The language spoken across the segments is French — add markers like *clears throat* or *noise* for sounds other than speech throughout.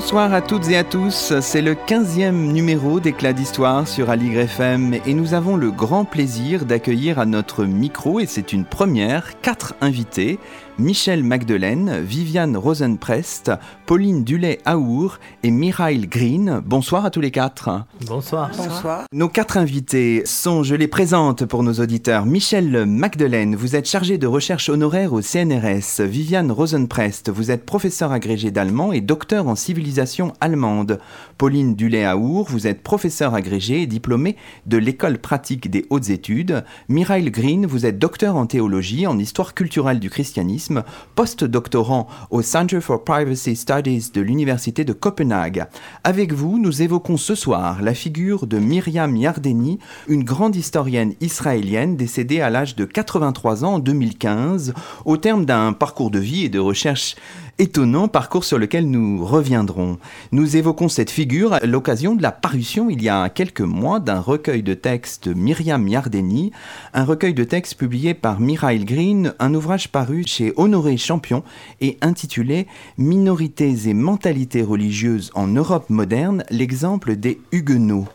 Bonsoir à toutes et à tous, c'est le 15e numéro d'Éclat d'Histoire sur Aligre FM et nous avons le grand plaisir d'accueillir à notre micro, et c'est une première, quatre invités. Michel Magdelaine, Viviane Rosenprest, Pauline Dulay-Aour et Mirail Green. Bonsoir à tous les quatre. Bonsoir. Bonsoir. Nos quatre invités sont, je les présente pour nos auditeurs, Michel Magdelaine, vous êtes chargé de recherche honoraire au CNRS. Viviane Rosenprest, vous êtes professeur agrégé d'allemand et docteur en civilisation allemande. Pauline Dulay-Aour, vous êtes professeur agrégé et diplômé de l'école pratique des hautes études. Mirail Green, vous êtes docteur en théologie, en histoire culturelle du christianisme post-doctorant au Center for Privacy Studies de l'Université de Copenhague. Avec vous, nous évoquons ce soir la figure de Myriam Yardeni, une grande historienne israélienne décédée à l'âge de 83 ans en 2015, au terme d'un parcours de vie et de recherche étonnant, parcours sur lequel nous reviendrons. Nous évoquons cette figure à l'occasion de la parution il y a quelques mois d'un recueil de textes Myriam Yardeni, un recueil de textes publié par Mirail Green, un ouvrage paru chez Honoré Champion et intitulé Minorités et mentalités religieuses en Europe moderne, l'exemple des Huguenots.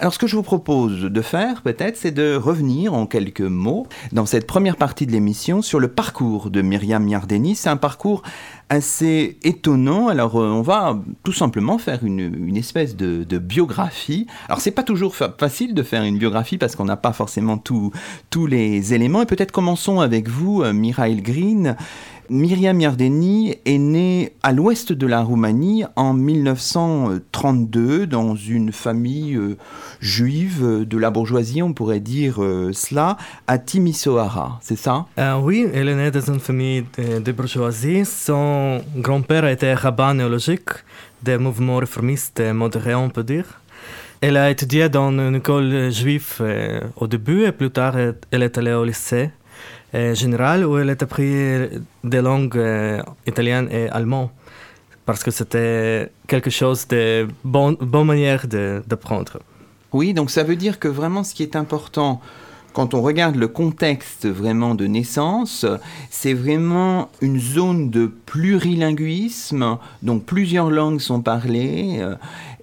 Alors ce que je vous propose de faire peut-être, c'est de revenir en quelques mots dans cette première partie de l'émission sur le parcours de Myriam Yardeni. C'est un parcours assez étonnant. Alors euh, on va tout simplement faire une, espèce de, biographie. Alors c'est pas toujours facile de faire une biographie parce qu'on n'a pas forcément tous les éléments. Et peut-être commençons avec vous, euh, Mirail Green. Myriam Yardeni est née à l'ouest de la Roumanie en 1932 dans une famille euh, juive de la bourgeoisie, on pourrait dire euh, cela, à Timisoara, c'est ça? Euh, Oui, elle est née dans une famille de, bourgeoisie. Son grand-père était rabbin néologique des mouvements réformistes modérés, on peut dire. Elle a étudié dans une école juive au début et plus tard elle est allée au lycée. Euh, générale où elle a appris des langues euh, italiennes et allemandes? Parce que c'était quelque chose de bonne, bonne manière d'apprendre. Oui, donc ça veut dire que vraiment ce qui est important quand on regarde le contexte vraiment de naissance, c'est vraiment une zone de plurilinguisme, donc plusieurs langues sont parlées, euh,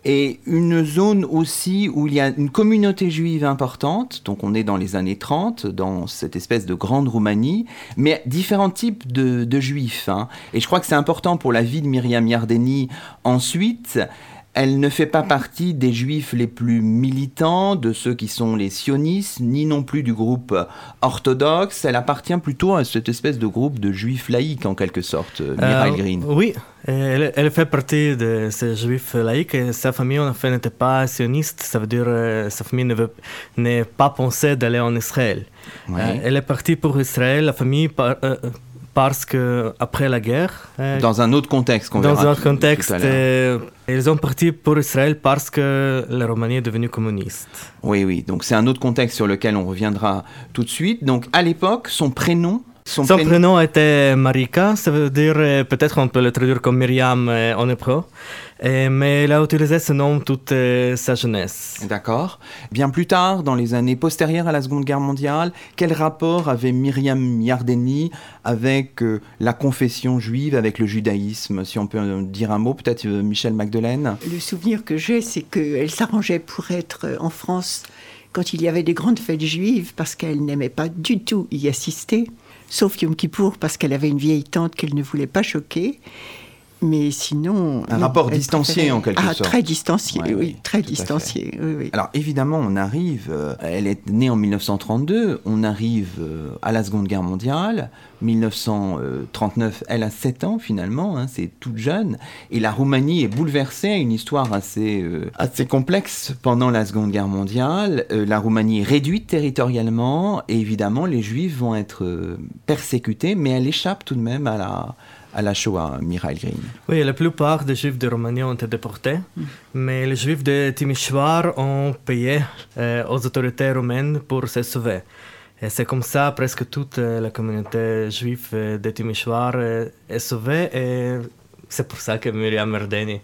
et une zone aussi où il y a une communauté juive importante, donc on est dans les années 30, dans cette espèce de grande Roumanie, mais différents types de, juifs. Hein. Et je crois que c'est important pour la vie de Myriam Yardeni ensuite elle ne fait pas partie des juifs les plus militants, de ceux qui sont les sionistes, ni non plus du groupe orthodoxe. Elle appartient plutôt à cette espèce de groupe de juifs laïcs, en quelque sorte, euh, Mireille euh, Green. Oui, elle, fait partie de ces juifs laïcs et sa famille, en fait, n'était pas sioniste. Ça veut dire que euh, sa famille n'est pas pensée d'aller en Israël. elle est partie pour Israël. La famille parce que après la guerre. Euh, dans un autre contexte qu'on Dans un autre contexte, euh, ils ont parti pour Israël parce que la Roumanie est devenue communiste. Oui, oui. Donc c'est un autre contexte sur lequel on reviendra tout de suite. Donc à l'époque, son prénom. Son, prénom... était Marika, ça veut dire euh, peut-être on peut le traduire comme Myriam en hébreu. Et, mais elle a utilisé ce nom toute euh, sa jeunesse. D'accord. Bien plus tard, dans les années postérieures à la Seconde Guerre mondiale, quel rapport avait Myriam Yardeni avec euh, la confession juive, avec le judaïsme Si on peut dire un mot, peut-être euh, Michel Magdelaine? Le souvenir que j'ai, c'est qu'elle s'arrangeait pour être en France quand il y avait des grandes fêtes juives, parce qu'elle n'aimait pas du tout y assister, sauf Yom Kippour, parce qu'elle avait une vieille tante qu'elle ne voulait pas choquer. Mais sinon. Un rapport distancié en quelque ah, sorte. Très distancié, oui, très distancié. Alors évidemment, on arrive. Euh, elle est née en 1932, on arrive euh, à la Seconde Guerre mondiale. 1939, elle a 7 ans finalement, hein, c'est toute jeune. Et la Roumanie est bouleversée, une histoire assez, euh, assez complexe pendant la Seconde Guerre mondiale. la Roumanie est réduite territorialement et évidemment, les Juifs vont être persécutés, mais elle échappe tout de même à la à la Shoah, Mirail Green. Oui, la plupart des juifs de Roumanie ont été déportés, mm. mais les juifs de Timișoara ont payé euh, aux autorités roumaines pour se sauver. Et c'est comme ça, presque toute euh, la communauté juive euh, de Timișoara est sauvée, et c'est pour ça que Myriam Merdeni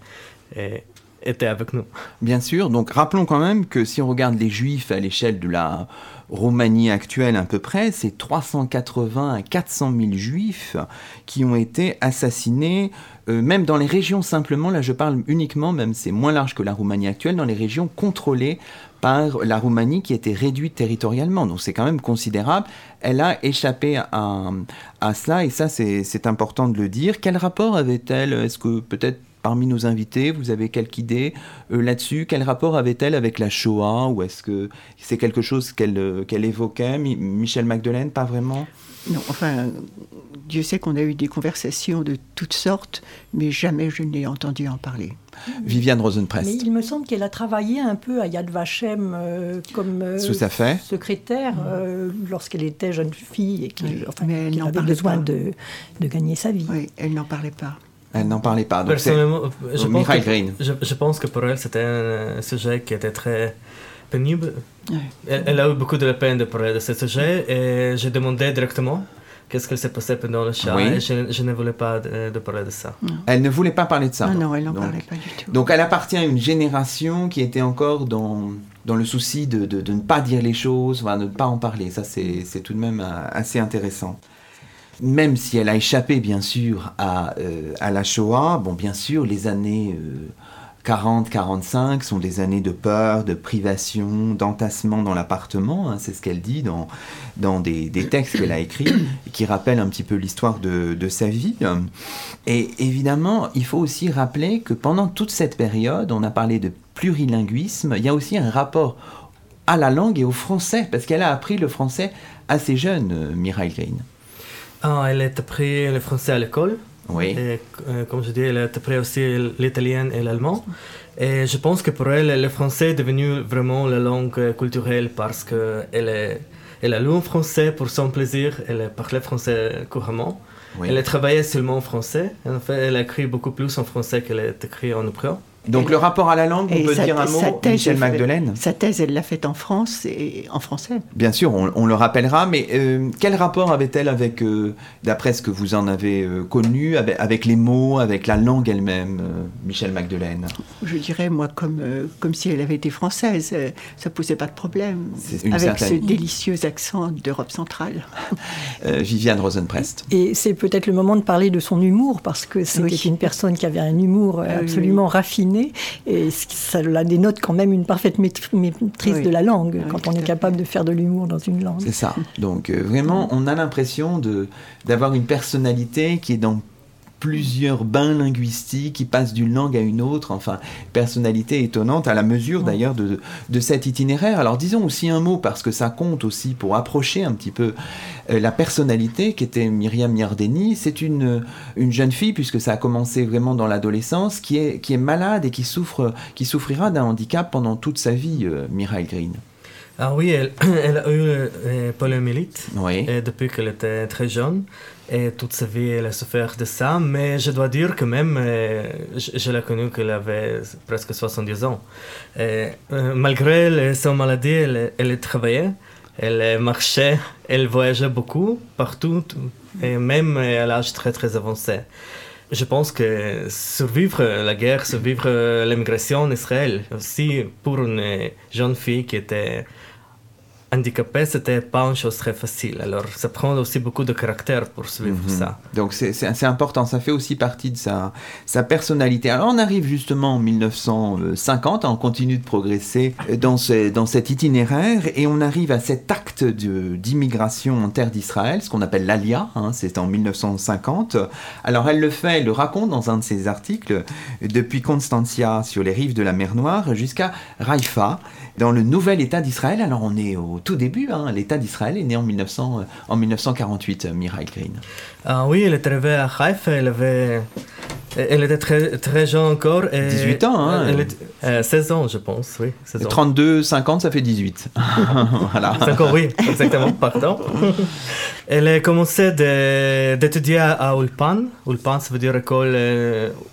était avec nous. Bien sûr, donc rappelons quand même que si on regarde les juifs à l'échelle de la Roumanie actuelle à peu près, c'est 380 à 400 000 juifs qui ont été assassinés, euh, même dans les régions simplement, là je parle uniquement, même c'est moins large que la Roumanie actuelle, dans les régions contrôlées par la Roumanie qui était réduite territorialement. Donc c'est quand même considérable. Elle a échappé à, à cela et ça c'est important de le dire. Quel rapport avait-elle? Est-ce que peut-être parmi nos invités, vous avez quelque idée euh, là-dessus Quel rapport avait-elle avec la Shoah Ou est-ce que c'est quelque chose qu'elle euh, qu'elle évoquait Michel Magdeleine, pas vraiment? Non, enfin, Dieu sait qu'on a eu des conversations de toutes sortes, mais jamais je n'ai entendu en parler. Viviane Rosenprest. Mais il me semble qu'elle a travaillé un peu à Yad Vashem euh, comme secrétaire lorsqu'elle était jeune fille et qu'elle avait besoin de, de, gagner sa vie. Oui, elle n'en parlait pas. Elle n'en parlait pas. Personnellement, je pense, que, je, pense, que, pour elle, c'était un sujet qui était très pénible. Elle, a eu beaucoup de la peine de parler de ce sujet et j'ai demandé directement qu'est-ce qui s'est passé pendant le chat et je, ne voulais pas de, parler de ça. Elle ne voulait pas parler de ça. Non, non elle n'en parlait pas du tout. Donc elle appartient à une génération qui était encore dans, dans le souci de, de, de ne pas dire les choses, de ne pas en parler. Ça, c'est tout de même euh, assez intéressant même si elle a échappé bien sûr à, euh, la Shoah, bon bien sûr les années 40-45 euh, sont des années de peur, de privation, d'entassement dans l'appartement, hein, c'est ce qu'elle dit dans, dans des, des textes qu'elle a écrits, qui rappellent un petit peu l'histoire de, de, sa vie. Et évidemment, il faut aussi rappeler que pendant toute cette période, on a parlé de plurilinguisme, il y a aussi un rapport à la langue et au français, parce qu'elle a appris le français assez jeune, euh, Mireille Green. Ah, elle a appris le français à l'école. Oui. Et, euh, comme je dis, elle a appris aussi l'italien et l'allemand. Et je pense que pour elle, le français est devenu vraiment la langue culturelle parce qu'elle elle a lu en français pour son plaisir, elle parlait français couramment. Elle a travaillé seulement en français. En fait, elle a écrit beaucoup plus en français qu'elle a écrit en ukrainien. Donc le rapport à la langue, on peut dire un mot, Michel Magdelaine? Sa thèse, elle l'a faite en France et en français. Bien sûr, on, le rappellera, mais euh, quel rapport avait-elle avec, euh, d'après ce que vous en avez euh, connu, avec, les mots, avec la langue elle-même, Michel Magdelaine? Je dirais, moi, comme, comme si elle avait été française, ça ne posait pas de problème, avec ce délicieux accent d'Europe centrale. *laughs* Viviane Rosenprest. Et c'est peut-être le moment de parler de son humour, parce que c'était une personne qui avait un humour absolument raffiné et ça la dénote quand même une parfaite maîtrise de la langue, quand on est capable de faire de l'humour dans une langue. C'est ça. Donc euh, vraiment, on a l'impression d'avoir une personnalité qui est dans plusieurs bains linguistiques qui passent d'une langue à une autre, enfin, personnalité étonnante à la mesure d'ailleurs de, de, cet itinéraire. Alors disons aussi un mot, parce que ça compte aussi pour approcher un petit peu euh, la personnalité qui était Myriam Miardeni. C'est une, une jeune fille, puisque ça a commencé vraiment dans l'adolescence, qui est, qui est malade et qui, souffre, qui souffrira d'un handicap pendant toute sa vie, euh, Mireille Green. Ah oui, elle, *clears throat* elle a eu euh, poliomyélite oui. depuis qu'elle était très jeune. Et toute sa vie, elle a souffert de ça. Mais je dois dire que même, euh, je, l'ai connue qu'elle avait presque 70 ans. Euh, malgré sa maladie, elle, elle travaillait, elle marchait, elle voyageait beaucoup, partout, même à l'âge très très avancé. Je pense que survivre la guerre, survivre l'immigration en Israël, aussi pour une jeune fille qui était handicapé, c'était pas une chose très facile. Alors, ça prend aussi beaucoup de caractère pour suivre mhm. ça. Donc, c'est important. Ça fait aussi partie de sa, sa personnalité. Alors, on arrive justement en 1950, on continue de progresser dans, ce, dans cet itinéraire et on arrive à cet acte d'immigration en terre d'Israël, ce qu'on appelle l'ALIA. Hein, c'est en 1950. Alors, elle le fait, elle le raconte dans un de ses articles, depuis Constantia sur les rives de la mer Noire jusqu'à Raïfa, dans le nouvel État d'Israël. Alors, on est au tout début. Hein. L'État d'Israël est né en, 1900, euh, en 1948, euh, Mireille Green. Ah oui, elle est arrivée à Haïfa, elle avait Elle était très, très jeune encore. Et 18 ans, hein elle 16 ans, je pense, oui. 16 ans. 32, 50, ça fait 18. *laughs* voilà. Encore, oui, exactement, pardon. Elle a commencé d'étudier à Ulpan. Ulpan, ça veut dire école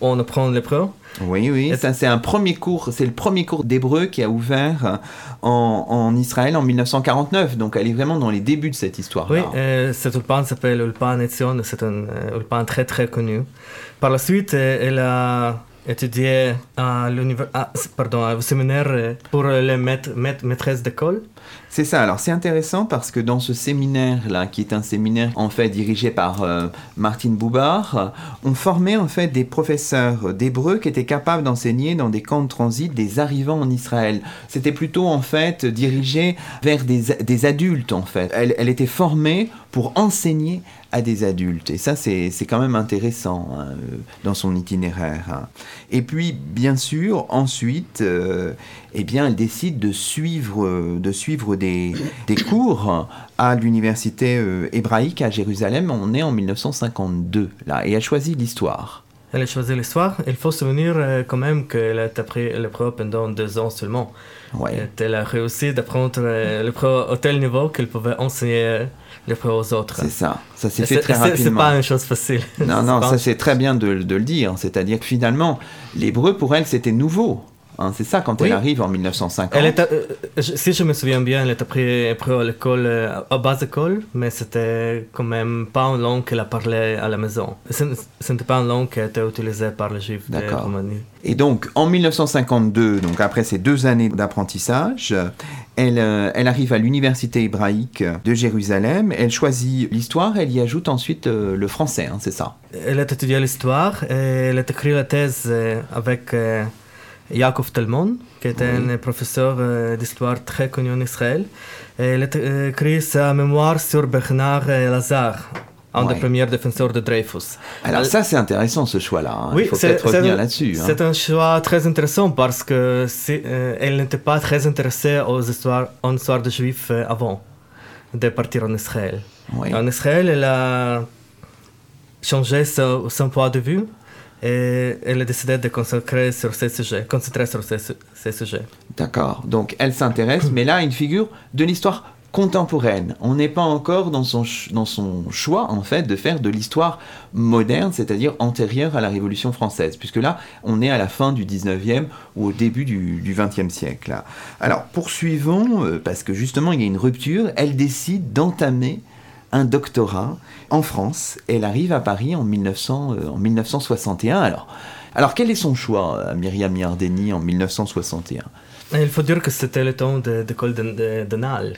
où on apprend l'hébreu. Oui, oui, ça c'est un premier cours, c'est le premier cours d'hébreu qui a ouvert en, en, Israël en 1949, donc elle est vraiment dans les débuts de cette histoire. Oui, euh, cet ulpan s'appelle Ulpan Etzion, c'est un euh, ulpan très très connu. Par la suite, euh, elle a étudié à ah, pardon, au séminaire pour les maîtresses d'école. C'est ça. Alors c'est intéressant parce que dans ce séminaire-là, qui est un séminaire en fait dirigé par euh, Martine Boubard, on formait en fait des professeurs d'hébreu qui étaient capables d'enseigner dans des camps de transit des arrivants en Israël. C'était plutôt en fait dirigé vers des, adultes en fait. Elle, était formée pour enseigner à des adultes. Et ça, c'est quand même intéressant hein, dans son itinéraire. Hein. Et puis, bien sûr, ensuite, euh, eh bien, elle décide de suivre, de suivre des, des cours à l'université euh, hébraïque à Jérusalem. On est en 1952, là, et elle choisit l'histoire. Elle a choisi l'histoire. Il faut se souvenir euh, quand même qu'elle a appris l'épreuve pendant deux ans seulement. Ouais. Elle a réussi d'apprendre l'épreuve au tel niveau qu'elle pouvait enseigner aux autres. C'est ça, ça s'est fait très rapidement. C'est pas une chose facile. Non, *laughs* non, ça c'est très bien de, de le dire. C'est-à-dire que finalement, l'hébreu pour elle c'était nouveau. Hein, c'est ça quand elle arrive en 1950. Elle est, euh, si je me souviens bien, elle a appris à l'école, euh, à base école, mais c'était quand même pas une langue qu'elle a parlé à la maison. Ce n'était pas une langue qui a été utilisée par les Juifs de Roumanie. Et donc en 1952, donc après ces deux années d'apprentissage, elle, euh, elle, arrive à l'université hébraïque de Jérusalem. Elle choisit l'histoire. Elle y ajoute ensuite le français, hein, c'est ça. Elle a étudié l'histoire elle a écrit la thèse avec Yaakov Talmon, qui était un professeur euh, d'histoire très connu en Israël. Et il a euh, écrit sa mémoire sur Bernard Lazare, un des premiers défenseurs de Dreyfus. Alors ça, c'est intéressant ce choix-là. Hein. Il faut peut-être revenir là-dessus. Hein. C'est un choix très intéressant parce que euh, elle n'était pas très intéressée aux histoires, en histoire de Juifs avant de partir en Israël. En Israël, elle a changé son, son point de vue et elle a décidé de concentrer sur ces sujets, concentrer sur ces, sujets. D'accord. Donc elle s'intéresse, mais là, une figure de l'histoire contemporaine. On n'est pas encore dans son, dans son choix, en fait, de faire de l'histoire moderne, c'est-à-dire antérieure à la Révolution française, puisque là, on est à la fin du 19e ou au début du, du 20e siècle. Alors, poursuivons, euh, parce que justement, il y a une rupture, elle décide d'entamer un doctorat en France. Elle arrive à Paris en, 1900, euh, en 1961. Alors, alors, quel est son choix, à Myriam Yardeni, en 1961 il faut dire que c'était le temps de l'école d'Annales.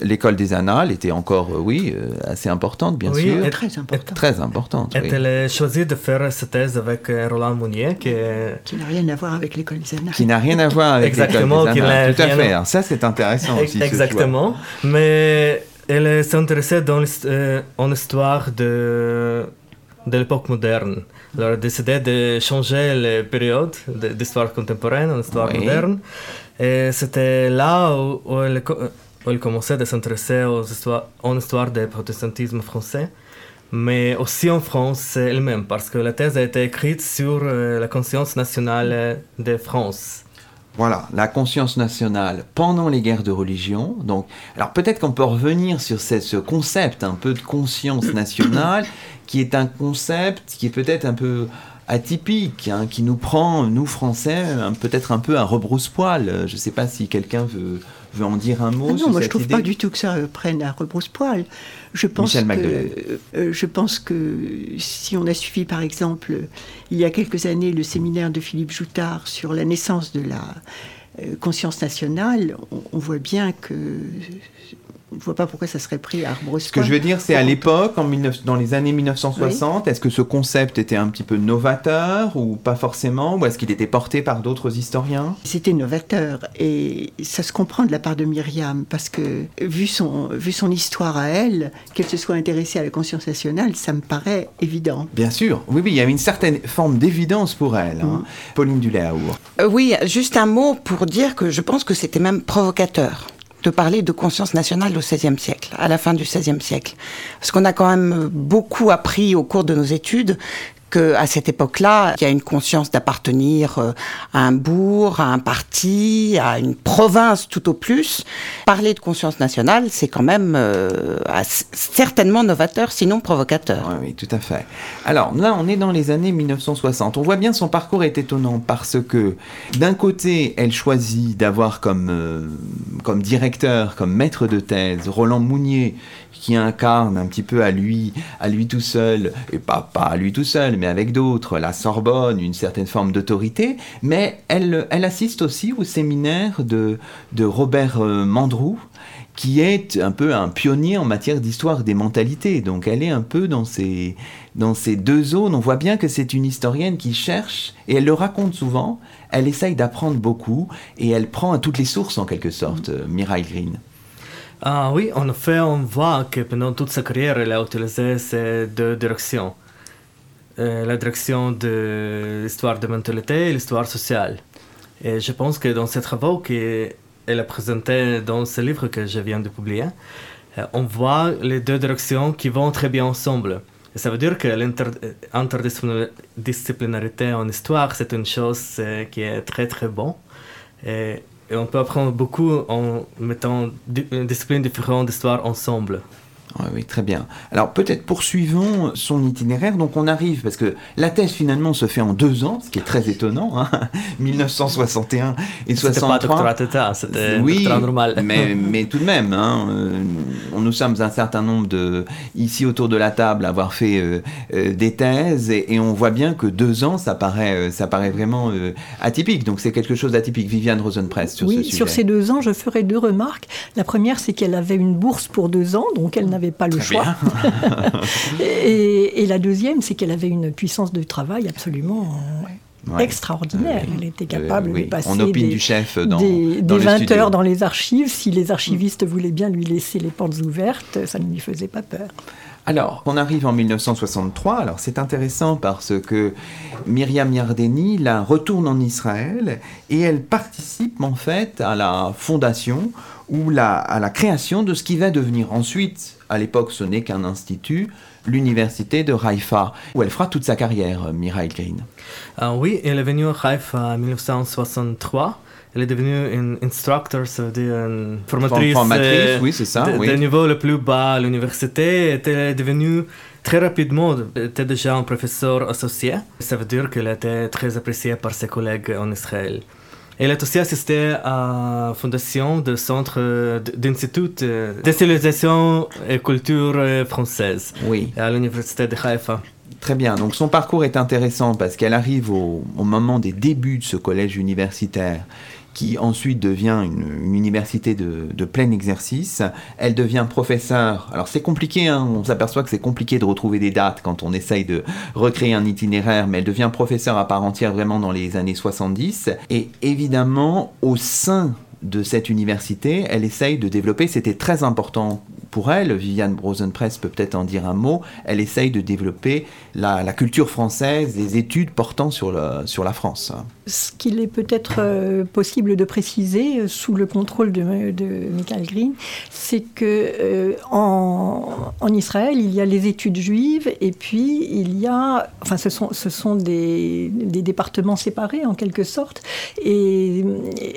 L'école des Annales était encore, euh, oui, euh, assez importante, bien sûr. Oui, très importante. Très importante. Et elle a choisi de faire sa thèse avec Roland Mounier, qui Qui n'a rien à voir avec l'école des Annales. Qui n'a rien à voir avec l'école des Annales. Tout à fait. Ça, c'est intéressant aussi. Exactement. Mais elle s'est intéressée dans euh, en histoire de, de l'époque moderne. Elle a décidé de changer les périodes d'histoire contemporaine en histoire moderne. Et c'était là où, elle, où, elle, commençait à s'intéresser en histoire du protestantisme français, mais aussi en France elle-même, parce que la thèse a été écrite sur euh, la conscience nationale de France. Voilà, la conscience nationale pendant les guerres de religion. Donc, alors peut-être qu'on peut revenir sur ce, concept un peu de conscience nationale, qui est un concept qui est peut-être un peu atypique, hein, qui nous prend, nous Français, peut-être un peu à rebrousse-poil. Je ne sais pas si quelqu'un veut, veut en dire un mot. Ah non, moi je ne trouve pas du tout que ça prenne à rebrousse-poil. Je pense, que, euh, je pense que si on a suivi par exemple il y a quelques années le séminaire de Philippe Joutard sur la naissance de la euh, conscience nationale, on voit bien que je ne vois pas pourquoi ça serait pris à arbre Ce que je veux dire, c'est à l'époque, dans les années 1960, est-ce que ce concept était un petit peu novateur ou pas forcément Ou est-ce qu'il était porté par d'autres historiens? C'était novateur et ça se comprend de la part de Myriam parce que vu son, vu son histoire à elle, qu'elle se soit intéressée à la conscience nationale, ça me paraît évident. Bien sûr, oui, oui, il y avait une certaine forme d'évidence pour elle. Hein. Mm. Pauline Duléaour. Euh, oui, juste un mot pour dire que je pense que c'était même provocateur de parler de conscience nationale au XVIe siècle, à la fin du XVIe siècle. Parce qu'on a quand même beaucoup appris au cours de nos études qu'à cette époque-là, il y a une conscience d'appartenir euh, à un bourg, à un parti, à une province tout au plus. Parler de conscience nationale, c'est quand même euh, certainement novateur, sinon provocateur. Oui, oui, tout à fait. Alors là, on est dans les années 1960. On voit bien son parcours est étonnant parce que d'un côté, elle choisit d'avoir comme, euh, comme directeur, comme maître de thèse, Roland Mounier, qui incarne un petit peu à lui, à lui tout seul, et pas, pas à lui tout seul, mais avec d'autres, la Sorbonne, une certaine forme d'autorité, mais elle, elle assiste aussi au séminaire de, de Robert euh, Mandrou, qui est un peu un pionnier en matière d'histoire des mentalités. Donc elle est un peu dans ces, dans ces deux zones. On voit bien que c'est une historienne qui cherche, et elle le raconte souvent, elle essaye d'apprendre beaucoup, et elle prend à toutes les sources en quelque sorte, euh, Mireille Green. Ah oui, en effet, on voit que pendant toute sa carrière, elle a utilisé ces deux directions. Euh, la direction de l'histoire de mentalité et l'histoire sociale. Et je pense que dans ces travaux qu'elle a présentés dans ce livre que je viens de publier, euh, on voit les deux directions qui vont très bien ensemble. Et ça veut dire que l'interdisciplinarité en histoire, c'est une chose euh, qui est très très bon. Et et on peut apprendre beaucoup en mettant des disciplines différentes d'histoire ensemble. Oui, très bien. Alors peut-être poursuivons son itinéraire. Donc on arrive, parce que la thèse finalement se fait en deux ans, ce qui est très étonnant, hein *laughs* 1961 et 63. C'était pas doctorat d'état, c'était oui, normal. Mais, *laughs* mais tout de même, hein, euh, nous sommes un certain nombre de, ici autour de la table, à avoir fait euh, euh, des thèses, et, on voit bien que deux ans, ça paraît, ça paraît vraiment atypique. Donc c'est quelque chose d'atypique. Viviane Rosenpress sur ce sujet. Oui, sur ces deux ans, je ferai deux remarques. La première, c'est qu'elle avait une bourse pour deux ans, donc elle n'avait pas le choix. *laughs* et, la deuxième, c'est qu'elle avait une puissance de travail absolument extraordinaire. Elle était capable de passer On opine du chef dans, des, 20 heures dans les archives. Si les archivistes voulaient bien lui laisser les portes ouvertes, ça ne lui faisait pas peur. Alors, on arrive en 1963. Alors, c'est intéressant parce que Myriam Yardeni la retourne en Israël et elle participe en fait à la fondation ou à la création de ce qui va devenir ensuite, à l'époque ce n'est qu'un institut, l'université de Haïfa, où elle fera toute sa carrière, Mireille Green. Ah oui, elle est venue à Haïfa en 1963. Elle est devenue une instructor, ça veut dire une formatrice, formatrice oui, c'est ça. De, oui. niveau le plus bas à l'université. Elle est devenue très rapidement, elle était déjà un professeur associé. Ça veut dire qu'elle était très appréciée par ses collègues en Israël. Elle a aussi assisté à la fondation du centre d'institut de civilisation et culture française oui. à l'université de Haïfa. Très bien, donc son parcours est intéressant parce qu'elle arrive au, au, moment des débuts de ce collège universitaire qui ensuite devient une, université de, plein exercice. Elle devient professeure. Alors c'est compliqué, hein, on s'aperçoit que c'est compliqué de retrouver des dates quand on essaye de recréer un itinéraire, mais elle devient professeure à part entière vraiment dans les années 70. Et évidemment, au sein de cette université, elle essaye de développer, c'était très important pour elle, Viviane Rosenpress peut peut-être en dire un mot, elle essaye de développer la, culture française, les études portant sur, la France. Ce qu'il est peut-être euh, possible de préciser euh, sous le contrôle de, Michael Green, c'est que euh, en, Israël, il y a les études juives et puis il y a, enfin ce sont, des, des départements séparés en quelque sorte, et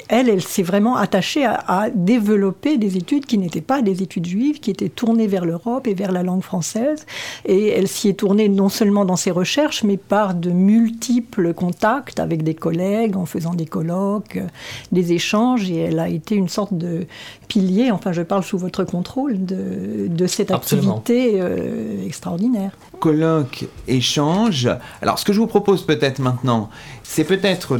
elle, elle s'est vraiment attachée à, à développer des études qui n'étaient pas des études juives, qui était tournée vers l'Europe et vers la langue française. Et elle s'y est tournée non seulement dans ses recherches, mais par de multiples contacts avec des collègues, en faisant des colloques, des échanges. Et elle a été une sorte de pilier, enfin je parle sous votre contrôle, de, de cette activité euh, extraordinaire. Colloque, échange. Alors ce que je vous propose peut-être maintenant, c'est peut-être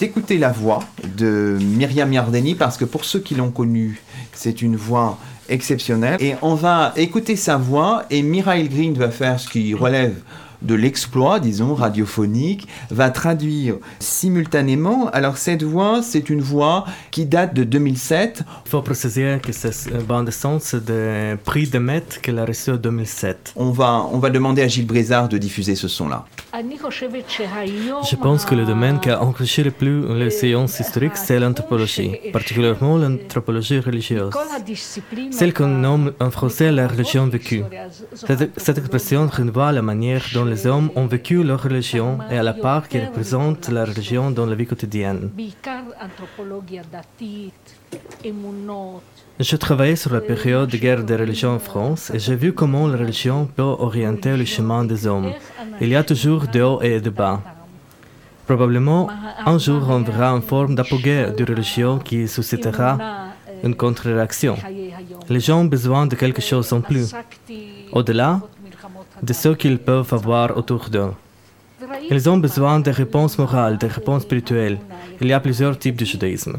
d'écouter la voix de Myriam Yardeni, parce que pour ceux qui l'ont connue, c'est une voix exceptionnel. Et on va écouter sa voix et Mireille Green va faire ce qui relève de l'exploit, disons, radiophonique, va traduire simultanément. Alors cette voix, c'est une voix qui date de 2007. Il faut préciser que c'est une bande son de prix de Met qu'elle a reçu en 2007. On va, on va demander à Gilles Brézard de diffuser ce son-là. Je pense que le domaine qui a enrichi le plus les séances historiques, c'est l'anthropologie, particulièrement l'anthropologie religieuse. Celle qu'on nomme en français la religion vécue. Cette, cette expression renvoie à la manière dont les hommes ont vécu leur religion et à la part qui représente la religion dans la vie quotidienne. Je travaillais sur la période de guerre des religions en France et j'ai vu comment la religion peut orienter le chemin des hommes. Il y a toujours de haut et de bas. Probablement, un jour, on verra une forme d'apogée de religion qui suscitera une contre-réaction. Les gens ont besoin de quelque chose en plus, au-delà de ce qu'ils peuvent avoir autour d'eux. Ils ont besoin de réponses morales, de réponses spirituelles. Il y a plusieurs types de judaïsme.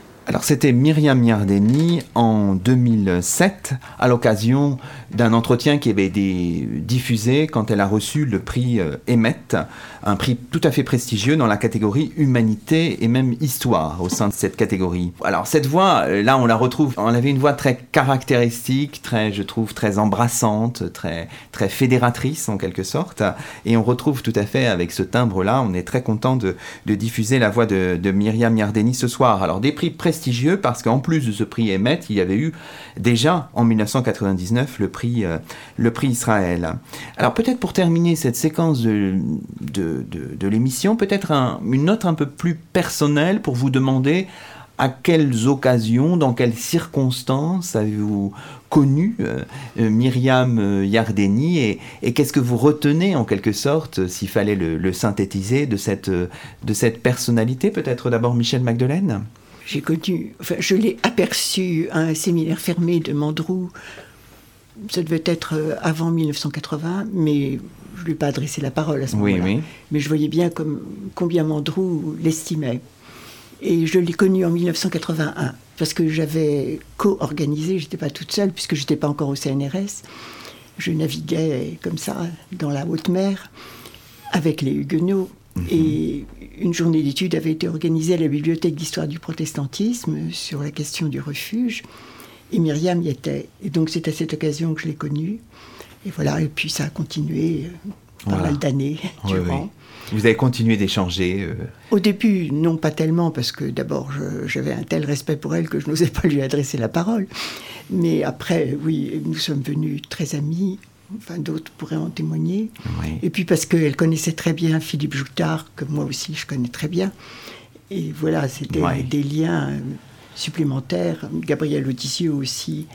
Alors c'était Myriam Yardeni en 2007 à l'occasion d'un entretien qui avait été diffusé quand elle a reçu le prix euh, Emmet, un prix tout à fait prestigieux dans la catégorie humanité et même histoire au sein de cette catégorie. Alors cette voix, euh, là on la retrouve, on avait une voix très caractéristique, très je trouve très embrassante, très très fédératrice en quelque sorte, et on retrouve tout à fait avec ce timbre là, on est très content de, diffuser la voix de, Myriam Yardeni ce soir. Alors des prix prestigieux parce qu'en plus de ce prix Emmet, il y avait eu déjà en 1999 le prix, euh, le prix Israël. Alors peut-être pour terminer cette séquence de, de, l'émission, peut-être une note un peu plus personnelle pour vous demander à quelles occasions, dans quelles circonstances avez-vous connu euh, euh, Myriam Yardeni et, et qu'est-ce que vous retenez en quelque sorte, s'il fallait le, le, synthétiser, de cette, de cette personnalité Peut-être d'abord Michel Magdelaine? J'ai connu, enfin, je l'ai aperçu à un séminaire fermé de Mandrou. Ça devait être euh, avant 1980, mais je ne lui ai pas adressé la parole à ce moment-là. Oui, Mais je voyais bien comme, combien Mandrou l'estimait. Et je l'ai connu en 1981, parce que j'avais co-organisé, je n'étais pas toute seule, puisque je n'étais pas encore au CNRS. Je naviguais comme ça dans la haute mer avec les Huguenots Mhm. Et une journée d'études avait été organisée à la Bibliothèque d'histoire du protestantisme sur la question du refuge. Et Myriam y était. Et donc c'est à cette occasion que je l'ai connue. Et voilà, et puis ça a continué euh, pas mal d'années durant. Vous avez continué d'échanger euh Au début, non pas tellement, parce que d'abord j'avais un tel respect pour elle que je n'osais pas lui adresser la parole. Mais après, oui, nous sommes venus très amis enfin d'autres pourraient en témoigner. Et puis parce qu'elle connaissait très bien Philippe Joutard, que moi aussi je connais très bien. Et voilà, c'était des liens euh, supplémentaires. Gabriel Audicieux aussi.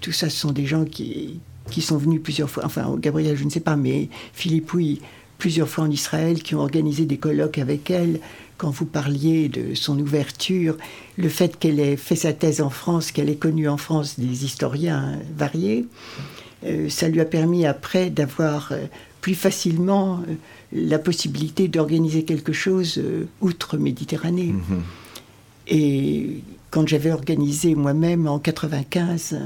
Tout ça, ce sont des gens qui, qui sont venus plusieurs fois. Enfin, Gabriel, je ne sais pas, mais Philippe, oui, plusieurs fois en Israël, qui ont organisé des colloques avec elle. Quand vous parliez de son ouverture, le fait qu'elle ait fait sa thèse en France, qu'elle ait connu en France des historiens variés. Euh, ça lui a permis après d'avoir euh, plus facilement euh, la possibilité d'organiser quelque chose outre Méditerranée. Mhm. Et quand j'avais organisé moi-même en 95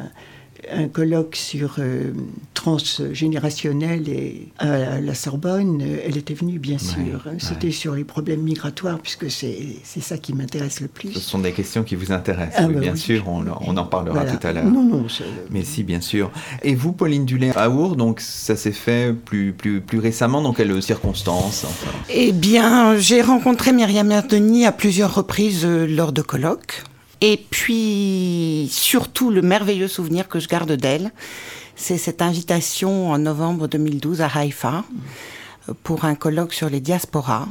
un colloque sur euh, transgénérationnel et à la Sorbonne, elle était venue bien sûr. C'était sur les problèmes migratoires puisque c'est ça qui m'intéresse le plus. Ce sont des questions qui vous intéressent, ah, bah bien sûr, on, en parlera tout à l'heure. Non, non. Mais si, bien sûr. Et vous, Pauline Dulé, à Our, donc ça s'est fait plus, plus, plus récemment, dans quelles circonstances Eh bien, j'ai rencontré Myriam Erdeni à plusieurs reprises euh, lors de colloques. Et puis, surtout, le merveilleux souvenir que je garde d'elle, c'est cette invitation en novembre 2012 à Haïfa pour un colloque sur les diasporas,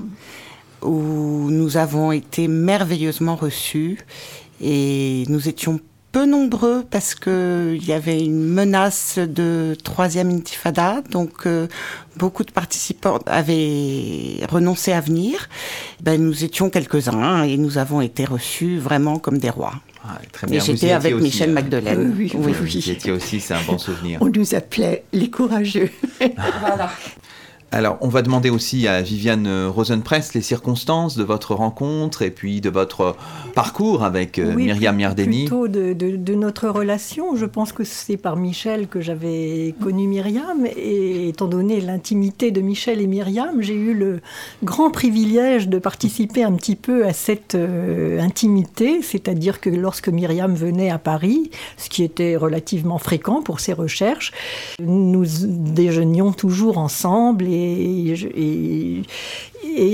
où nous avons été merveilleusement reçus et nous étions peu nombreux parce qu'il y avait une menace de troisième intifada, donc euh, beaucoup de participants avaient renoncé à venir. Ben, nous étions quelques-uns et nous avons été reçus vraiment comme des rois. Ah, très bien. Et j'étais avec Michel hein. Magdelaine. Oui, oui, oui. Vous étiez aussi, c'est un bon souvenir. On nous appelait les courageux. voilà. Alors, on va demander aussi à Viviane Rosenpress les circonstances de votre rencontre et puis de votre parcours avec euh, Myriam Yardeni. Plutôt de, de, notre relation. Je pense que c'est par Michel que j'avais connu Myriam. Et étant donné l'intimité de Michel et Myriam, j'ai eu le grand privilège de participer un petit peu à cette euh, intimité. C'est-à-dire que lorsque Myriam venait à Paris, ce qui était relativement fréquent pour ses recherches, nous déjeunions toujours ensemble et et,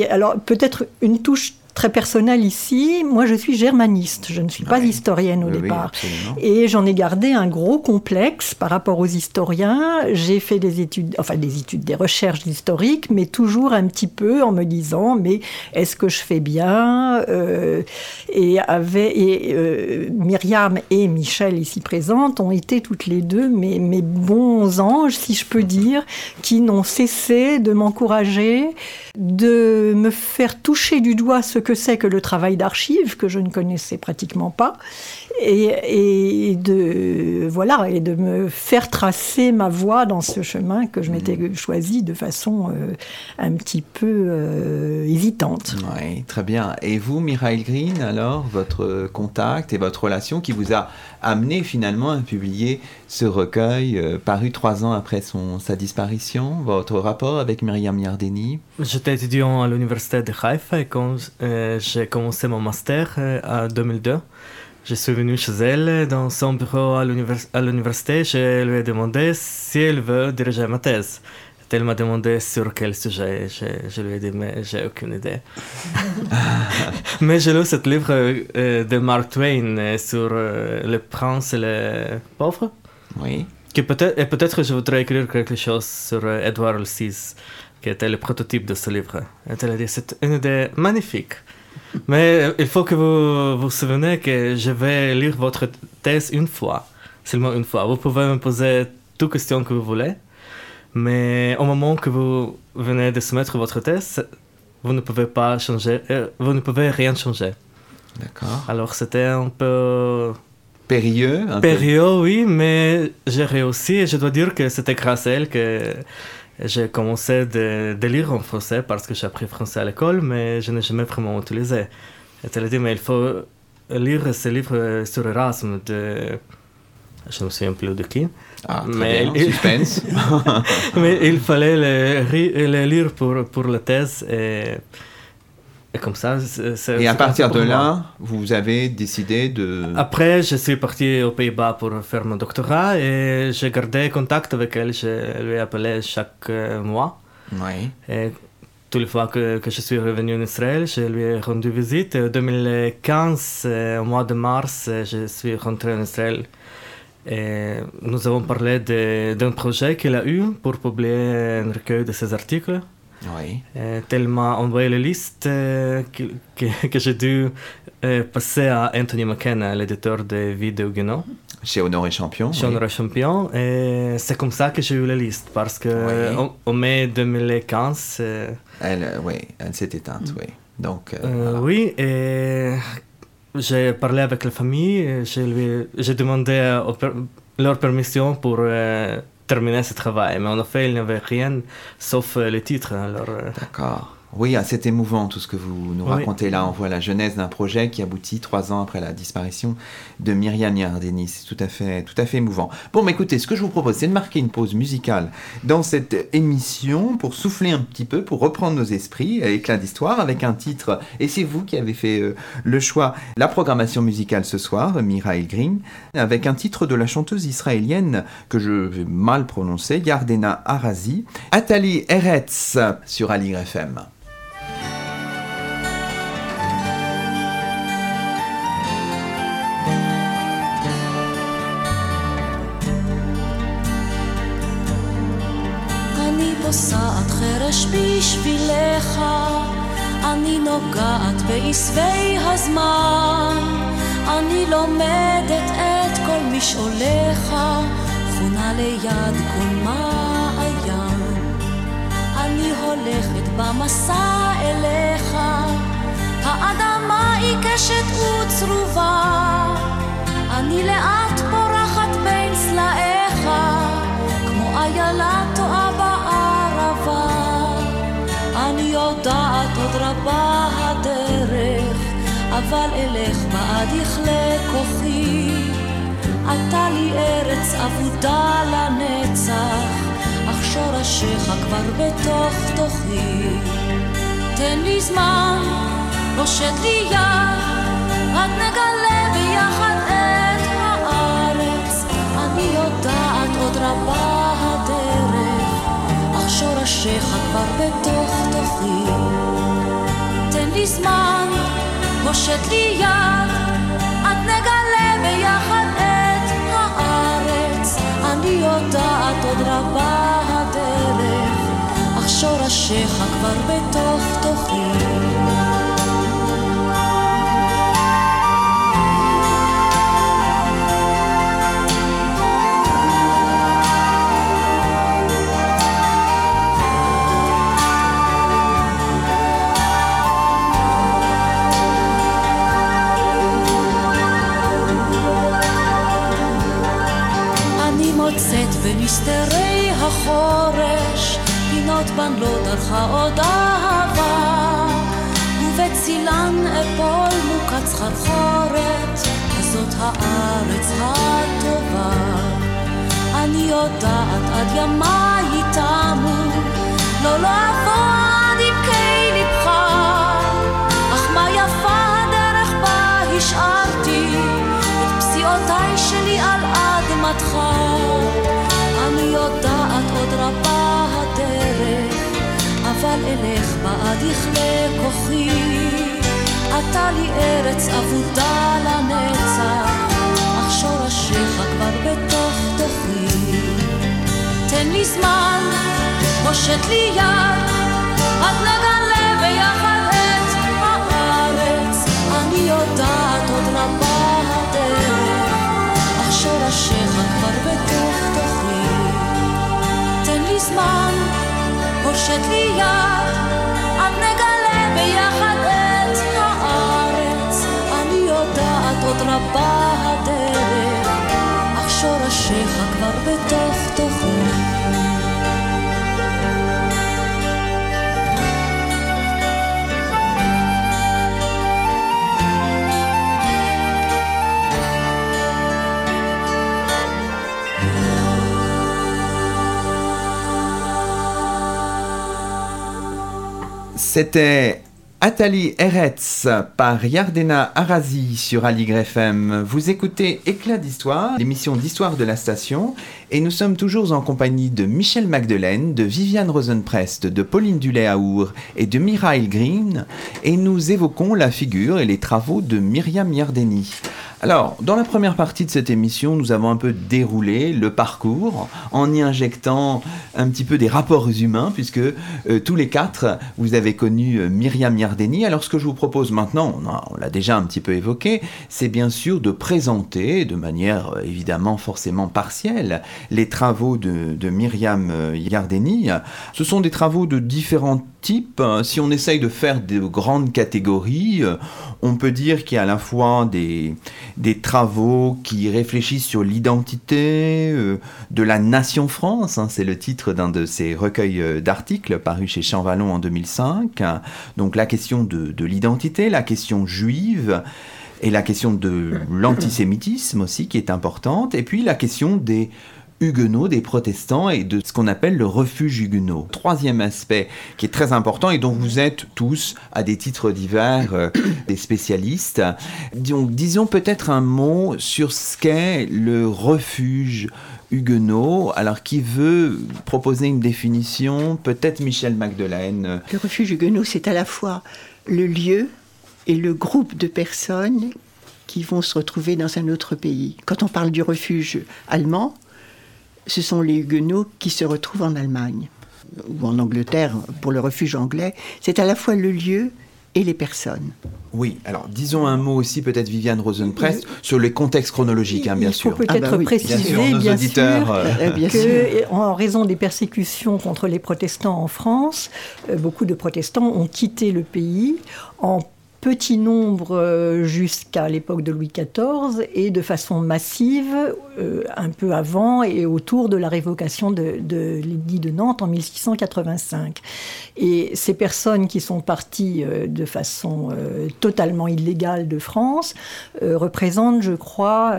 alors peut-être une touche très personnel ici. Moi, je suis germaniste, je ne suis pas historienne au départ. et j'en ai gardé un gros complexe par rapport aux historiens. J'ai fait des études, enfin des études, des recherches historiques, mais toujours un petit peu en me disant, mais est-ce que je fais bien euh, Et, avait, et euh, Myriam et Michel, ici présentes, ont été toutes les deux mes, mes bons anges, si je peux dire, qui n'ont cessé de m'encourager, de me faire toucher du doigt ce que que c'est que le travail d'archives que je ne connaissais pratiquement pas et, de voilà et de me faire tracer ma voie dans ce chemin que je m'étais mmh. choisi de façon euh, un petit peu euh, hésitante. Oui, très bien. Et vous, Mireille Green, alors votre contact et votre relation qui vous a amené finalement à publier ce recueil euh, paru trois ans après son, sa disparition, votre rapport avec Myriam Yardeni? J'étais étudiant à l'université de Haïfa et quand j'ai commencé mon master en 2002. Je suis venu chez elle dans son bureau à l'université. Je lui ai demandé si elle veut diriger ma thèse. Elle m'a demandé sur quel sujet. Je, lui ai dit, mais j'ai aucune idée. *laughs* mais j'ai lu ce livre euh, de Mark Twain euh, sur euh, le prince et le pauvre. Oui. Que peut-être, et peut-être je voudrais écrire quelque chose sur Edward VI, qui était le prototype de ce livre. Et elle a dit, c'est une idée magnifique. Mais il faut que vous vous souvenez que je vais lire votre thèse une fois, seulement une fois. Vous pouvez me poser toutes questions que vous voulez, mais au moment que vous venez de soumettre votre thèse, vous ne pouvez pas changer, euh, vous ne pouvez rien changer. D'accord. Alors c'était un peu périlleux. périlleux, oui, mais j'ai réussi et je dois dire que c'était grâce à elle que j'ai commencé de, de, lire en français parce que j'ai appris français à l'école, mais je n'ai jamais vraiment utilisé. Et elle a dit, mais il faut lire ce livre sur Erasme de... Je ne me souviens plus de qui. Ah, mais bien, il... suspense. *laughs* mais il fallait le, le, lire pour, pour la thèse et et comme ça, Et à partir de là, vous avez décidé de... Après, je suis parti aux Pays-Bas pour faire mon doctorat et j'ai gardé contact avec elle. Je lui ai appelé chaque euh, mois. Oui. Et toutes les fois que, que, je suis revenu en Israël, je lui ai rendu visite. En 2015, euh, au mois de mars, je suis rentré en Israël. Et nous avons parlé d'un projet qu'il a eu pour publier un recueil de ses articles. Oui. Euh, tellement envoyé la liste euh, que, que, que j'ai dû euh, passer à Anthony McKenna, l'éditeur de Vidéo Guénon. Chez Honoré Champion. Chez oui. Honoré Champion. Et c'est comme ça que j'ai eu la liste, parce que oui. en, mai 2015... elle, oui, elle s'est éteinte, oui. Donc, voilà. Oui, et j'ai parlé avec la famille, j'ai demandé leur permission pour terminer ce travail. Mais en effet, il n'y avait rien sauf euh, les titres. Alors, euh. D'accord. Oui, ah, c'est émouvant tout ce que vous nous racontez là. On voit la genèse d'un projet qui aboutit trois ans après la disparition de Myriam Yardeni. C'est tout à fait, tout à fait émouvant. Bon, mais écoutez, ce que je vous propose, c'est de marquer une pause musicale dans cette émission pour souffler un petit peu, pour reprendre nos esprits, éclat d'histoire, avec un titre. Et c'est vous qui avez fait euh, le choix, la programmation musicale ce soir, Mirail Green, avec un titre de la chanteuse israélienne que je vais mal prononcer, Yardena Arazi, Atali Eretz sur Aligre FM. פוסעת חרש בשבילך, אני נוגעת בעשבי הזמן, אני לומדת את כל משעוליך, חונה ליד כל מעיין. אני הולכת במסע אליך, האדמה עיקשת וצרובה, אני לאט פורחת בין סלעיך, עוד רבה הדרך, אבל אלך בעד יכלה כוחי. אתה לי ארץ אבודה לנצח, אך שורשיך כבר בתוך תוכי. תן לי זמן, פושט לי יד, רק נגלה ביחד את הארץ. אני יודעת עוד רבה שורשיך כבר בתוך תוכי. תן לי זמן, פושט לי יד, עד נגלה ביחד את הארץ. אני יודעת עוד רבה הדרך, אך שורשיך כבר בתוך תוכי. במסתרי החורש, פינות בן לא דרכה עוד אהבה, ובצילן אפול מוכת סחרחורת, הזאת הארץ הטובה. אני יודעת עד ימיי תמו, לא לעבוד אלך בעד יכלה כוחי. אתה לי ארץ אבודה לנצח, אך שורשיך כבר בתוך תוכי. תן לי זמן, פושט לי יד, עד נגלה ביחד את הארץ. אני יודעת עוד רבה הדרך, אך שורשיך כבר בתוך תוכי. תן לי זמן, פושט לי יד, עד נגלה ביחד את הארץ. אני יודעת עוד רבה הדרך, אך שורשיך כבר בתוך C'était Atali Eretz par Yardena Arazi sur Aligre FM. Vous écoutez Éclat d'Histoire, l'émission d'histoire de la station, et nous sommes toujours en compagnie de Michel Magdelaine, de Viviane Rosenprest, de Pauline Dulé-Aour et de Mirail Green, et nous évoquons la figure et les travaux de Myriam Yardeni. Alors, dans la première partie de cette émission, nous avons un peu déroulé le parcours en y injectant un petit peu des rapports humains, puisque euh, tous les quatre, vous avez connu euh, Myriam Yardeni. Alors, ce que je vous propose maintenant, on, l'a déjà un petit peu évoqué, c'est bien sûr de présenter de manière euh, évidemment forcément partielle les travaux de, de Myriam Yardeni. Ce sont des travaux de différents types. Si on essaye de faire de grandes catégories, euh, on peut dire qu'il y a à la fois des, travaux qui réfléchissent sur l'identité euh, de la nation France. hein, c'est le titre d'un de ces recueils euh, d'articles parus chez Champvallon en 2005. Donc la question de l'identité, la question juive et la question de l'antisémitisme aussi qui est importante, et puis la question des huguenots, des protestants et de ce qu'on appelle le refuge huguenot. Troisième aspect qui est très important et dont vous êtes tous, à des titres divers, euh, *coughs* des spécialistes. Donc, disons peut-être un mot sur ce qu'est le refuge huguenot. Alors, qui veut proposer une définition? Peut-être Michel Magdelaine. Le refuge huguenot, c'est à la fois le lieu et le groupe de personnes qui vont se retrouver dans un autre pays. Quand on parle du refuge allemand, ce sont les Huguenots qui se retrouvent en Allemagne ou en Angleterre pour le refuge anglais. C'est à la fois le lieu et les personnes. Oui, alors disons un mot aussi, peut-être Viviane Rosenprest, sur les contextes chronologiques, hein, bien Il faut sûr. peut-être Ah bah oui, bien préciser, sûr, bien auditeurs, sûr, euh, Euh, bien sûr. que, en raison des persécutions contre les protestants en France, euh, beaucoup de protestants ont quitté le pays en petit nombre euh, jusqu'à l'époque de Louis XIV et de façon massive euh, un peu avant et autour de la révocation de, de l'édit de Nantes en 1685. Et ces personnes qui sont parties euh, de façon totalement illégale de France représentent, je crois,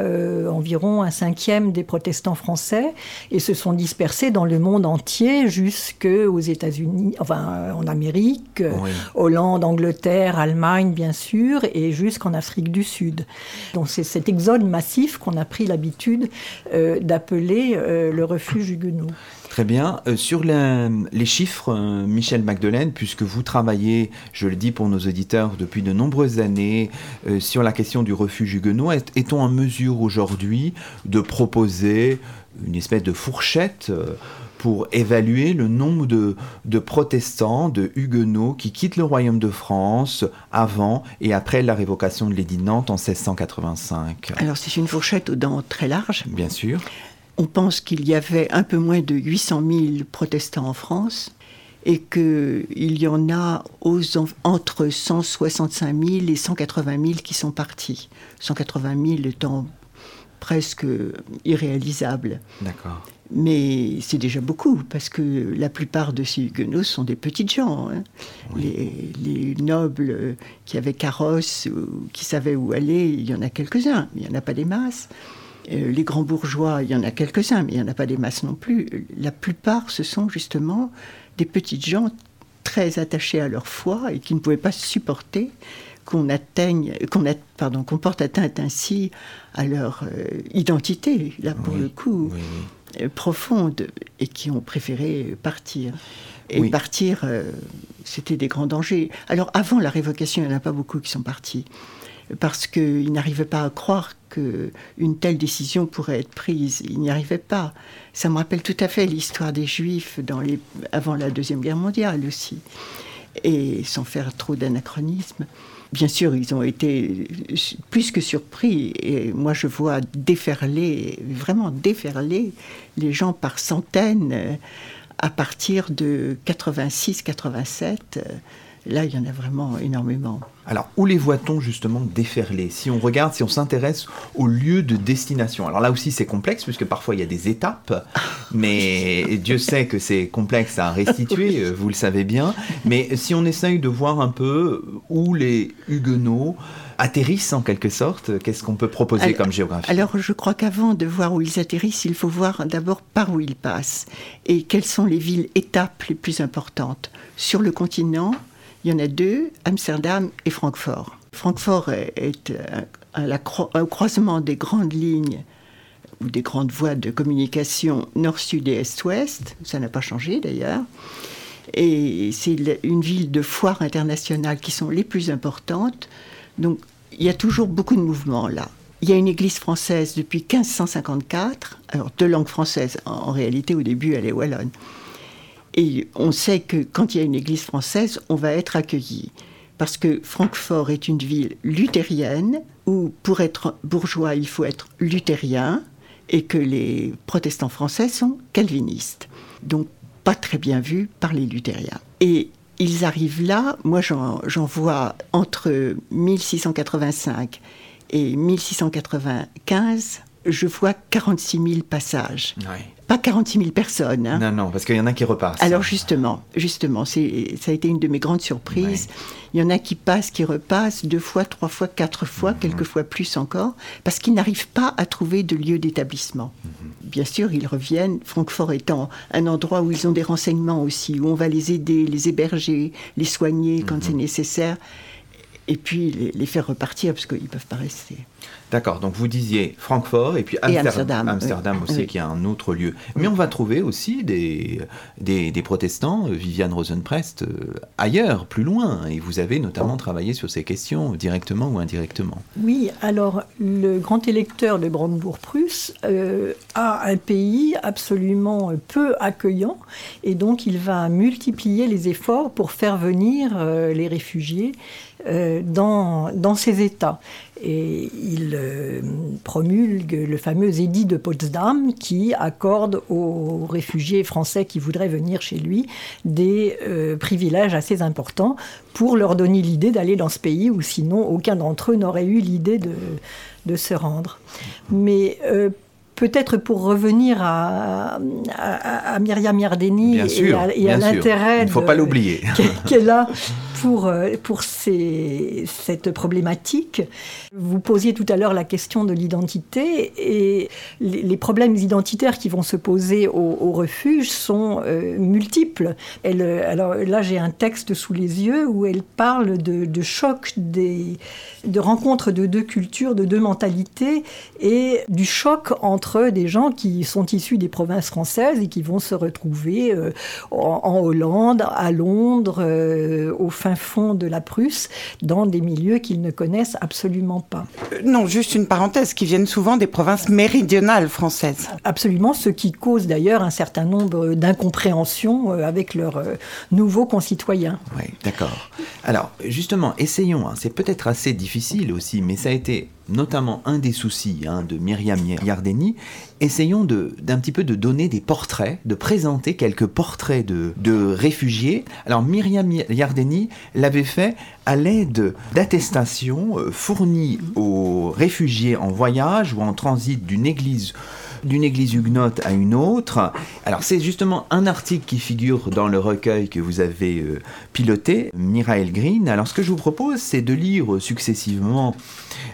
environ un cinquième des protestants français et se sont dispersés dans le monde entier jusqu'aux États-Unis, enfin en Amérique, Hollande, Angleterre, Allemagne, bien sûr, et jusqu'en Afrique du Sud. Donc c'est cet exode massif qu'on a pris l'habitude euh, d'appeler euh, le refuge huguenot. Très bien. Euh, sur les chiffres, Michel Magdelaine, puisque vous travaillez, je le dis pour nos auditeurs, depuis de nombreuses années sur la question du refuge huguenot, est-on en mesure aujourd'hui de proposer une espèce de fourchette pour évaluer le nombre de, protestants, de huguenots qui quittent le royaume de France avant et après la révocation de l'édit de Nantes en 1685. Alors c'est une fourchette aux dents très large. Bien sûr. On pense qu'il y avait un peu moins de 800 000 protestants en France et qu'il y en a aux, entre 165 000 et 180 000 qui sont partis. 180 000 étant presque irréalisable. D'accord. Mais c'est déjà beaucoup, parce que la plupart de ces huguenots sont des petites gens. Hein. Les, nobles qui avaient carrosse, ou qui savaient où aller, il y en a quelques-uns, mais il n'y en a pas des masses. Euh, les grands bourgeois, il y en a quelques-uns, mais il n'y en a pas des masses non plus. La plupart, ce sont justement des petites gens très attachés à leur foi et qui ne pouvaient pas supporter qu'on atteigne, qu'on pardon, qu'on porte atteinte ainsi à leur euh, identité, là pour le coup, euh, profonde, et qui ont préféré partir. Et partir, euh, c'était des grands dangers. Alors avant la révocation, il n'y en a pas beaucoup qui sont partis, parce qu'ils n'arrivaient pas à croire qu'une telle décision pourrait être prise. Ils n'y arrivaient pas. Ça me rappelle tout à fait l'histoire des Juifs dans les, avant la Deuxième Guerre mondiale aussi. Et sans faire trop d'anachronisme, bien sûr, ils ont été plus que surpris. Et moi, je vois déferler, vraiment déferler les gens par centaines euh, à partir de 86-87. Là, il y en a vraiment énormément. Alors, où les voit-on justement déferler? Si on regarde, si on s'intéresse au lieu de destination. Alors là aussi, c'est complexe, puisque parfois il y a des étapes, *laughs* mais Dieu sait que c'est complexe à restituer, euh, vous le savez bien. Mais si on essaye de voir un peu où les Huguenots atterrissent en quelque sorte Qu'est-ce qu'on peut proposer comme géographie? Alors je crois qu'avant de voir où ils atterrissent, il faut voir d'abord par où ils passent et quelles sont les villes étapes les plus importantes? Sur le continent, il y en a deux, Amsterdam et Francfort. Francfort est un croisement des grandes lignes ou des grandes voies de communication nord-sud et est-ouest. Ça n'a pas changé d'ailleurs. Et c'est une ville de foires internationales qui sont les plus importantes. Donc il y a toujours beaucoup de mouvements là. Il y a une église française depuis 1554, alors de langue française. En réalité, au début, elle est wallonne. Et on sait que quand il y a une église française, on va être accueilli. Parce que Francfort est une ville luthérienne, où pour être bourgeois, il faut être luthérien, et que les protestants français sont calvinistes. Donc pas très bien vus par les luthériens. Et ils arrivent là, moi j'en vois entre 1685 et 1695, je vois 46 000 passages pas 46 000 personnes. Hein. Non, non, parce qu'il y en a qui repassent. Alors justement, justement, ça a été une de mes grandes surprises. Il y en a qui passent, qui repassent deux fois, trois fois, quatre fois, mhm. quelquefois plus encore, parce qu'ils n'arrivent pas à trouver de lieu d'établissement. Mhm. Bien sûr, ils reviennent, Francfort étant un endroit où ils ont des renseignements aussi, où on va les aider, les héberger, les soigner quand mhm. c'est nécessaire, et puis les, les faire repartir, parce qu'ils ne peuvent pas rester. D'accord, donc vous disiez Francfort et puis Amsterdam, Amsterdam, aussi, qui est un autre lieu. Mais on va trouver aussi des, des, protestants, euh, Viviane Rosenprest, euh, ailleurs, plus loin. Et vous avez notamment travaillé sur ces questions, directement ou indirectement. Oui, alors le grand électeur de Brandebourg-Prusse euh, a un pays absolument peu accueillant et donc il va multiplier les efforts pour faire venir les réfugiés dans, dans ces États. Et il euh, promulgue le fameux édit de Potsdam qui accorde aux réfugiés français qui voudraient venir chez lui des euh, privilèges assez importants pour leur donner l'idée d'aller dans ce pays où sinon aucun d'entre eux n'aurait eu l'idée de, de, se rendre. Mais euh, peut-être pour revenir à, à, Myriam Yardeni et à, l'intérêt qu'elle a *laughs* pour, euh, cette problématique. Vous posiez tout à l'heure la question de l'identité et les, problèmes identitaires qui vont se poser au, refuge sont euh, multiples. Elle, alors là, j'ai un texte sous les yeux où elle parle de, choc, des, de rencontres de deux cultures, de deux mentalités et du choc entre des gens qui sont issus des provinces françaises et qui vont se retrouver euh, en, Hollande, à Londres, au fin fond de la Prusse dans des milieux qu'ils ne connaissent absolument pas. Euh, non, juste une parenthèse, qui viennent souvent des provinces méridionales françaises. Absolument, ce qui cause d'ailleurs un certain nombre d'incompréhensions euh, avec leurs euh, nouveaux concitoyens. Oui, d'accord. Alors, justement, essayons, hein. c'est peut-être assez difficile aussi, mais ça a été notamment un des soucis hein, de Myriam Yardeni, essayons d'un petit peu de donner des portraits, de présenter quelques portraits de, de réfugiés. Alors Myriam Yardeni l'avait fait à l'aide d'attestations euh, fournies aux réfugiés en voyage ou en transit d'une église d'une église huguenote à une autre. Alors c'est justement un article qui figure dans le recueil que vous avez euh, piloté, Mirael Green. Alors ce que je vous propose, c'est de lire successivement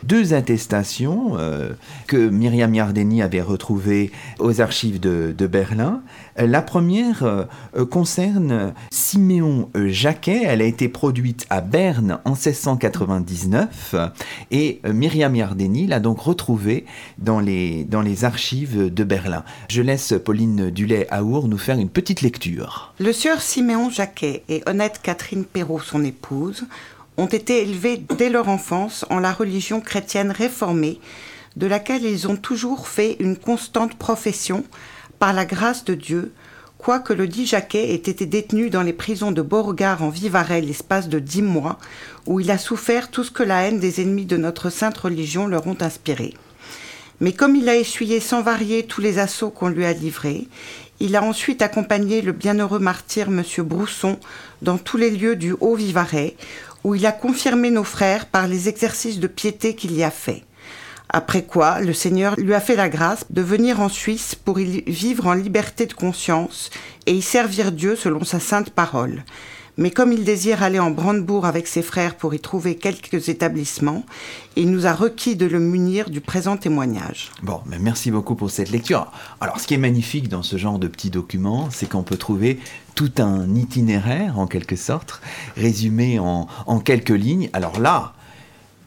deux attestations euh, que Myriam Yardeni avait retrouvées aux archives de, Berlin. La première euh, concerne Siméon Jacquet. Elle a été produite à Berne en 1699 et Myriam Yardeni l'a donc retrouvée dans les, dans les archives de Berlin. Je laisse Pauline Dulay-Aour nous faire une petite lecture. Le sieur Siméon Jacquet et honnête Catherine Perrault, son épouse, ont été élevés dès leur enfance en la religion chrétienne réformée, de laquelle ils ont toujours fait une constante profession par la grâce de Dieu, quoique le dit Jacquet ait été détenu dans les prisons de Beauregard en Vivarais l'espace de dix mois, où il a souffert tout ce que la haine des ennemis de notre sainte religion leur ont inspiré. Mais comme il a essuyé sans varier tous les assauts qu'on lui a livrés, il a ensuite accompagné le bienheureux martyr M. Brousson dans tous les lieux du Haut-Vivarais, où il a confirmé nos frères par les exercices de piété qu'il y a faits. Après quoi, le Seigneur lui a fait la grâce de venir en Suisse pour y vivre en liberté de conscience et y servir Dieu selon sa sainte parole mais comme il désire aller en Brandebourg avec ses frères pour y trouver quelques établissements, il nous a requis de le munir du présent témoignage. Bon, mais merci beaucoup pour cette lecture. Alors, ce qui est magnifique dans ce genre de petits documents, c'est qu'on peut trouver tout un itinéraire, en quelque sorte, résumé en, en quelques lignes. Alors là,